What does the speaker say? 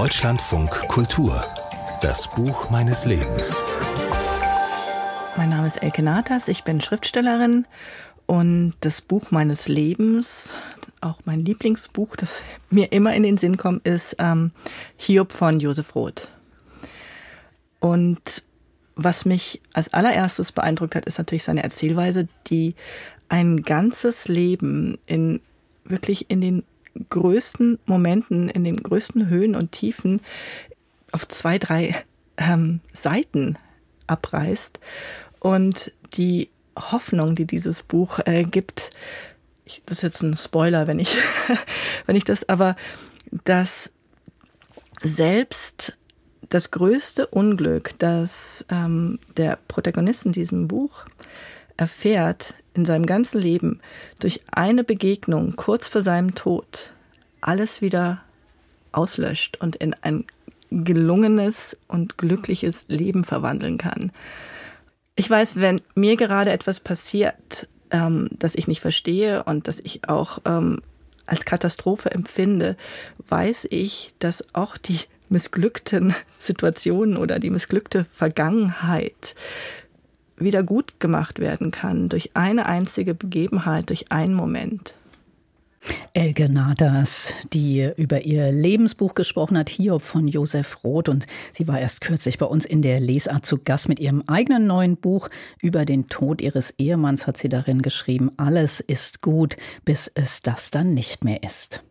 Deutschlandfunk Kultur. Das Buch meines Lebens. Mein Name ist Elke Natas, ich bin Schriftstellerin und das Buch meines Lebens, auch mein Lieblingsbuch, das mir immer in den Sinn kommt, ist ähm, Hiob von Josef Roth. Und was mich als allererstes beeindruckt hat, ist natürlich seine Erzählweise, die ein ganzes Leben in wirklich in den größten Momenten, in den größten Höhen und Tiefen auf zwei, drei ähm, Seiten abreißt. Und die Hoffnung, die dieses Buch äh, gibt, ich, das ist jetzt ein Spoiler, wenn ich, wenn ich das, aber dass selbst das größte Unglück, das ähm, der Protagonist in diesem Buch erfährt in seinem ganzen Leben durch eine Begegnung kurz vor seinem Tod, alles wieder auslöscht und in ein gelungenes und glückliches Leben verwandeln kann. Ich weiß, wenn mir gerade etwas passiert, ähm, das ich nicht verstehe und das ich auch ähm, als Katastrophe empfinde, weiß ich, dass auch die missglückten Situationen oder die missglückte Vergangenheit wieder gut gemacht werden kann durch eine einzige Begebenheit, durch einen Moment. Elke Nadas, die über ihr Lebensbuch gesprochen hat, Hiob von Josef Roth. Und sie war erst kürzlich bei uns in der Lesart zu Gast mit ihrem eigenen neuen Buch. Über den Tod ihres Ehemanns hat sie darin geschrieben, alles ist gut, bis es das dann nicht mehr ist.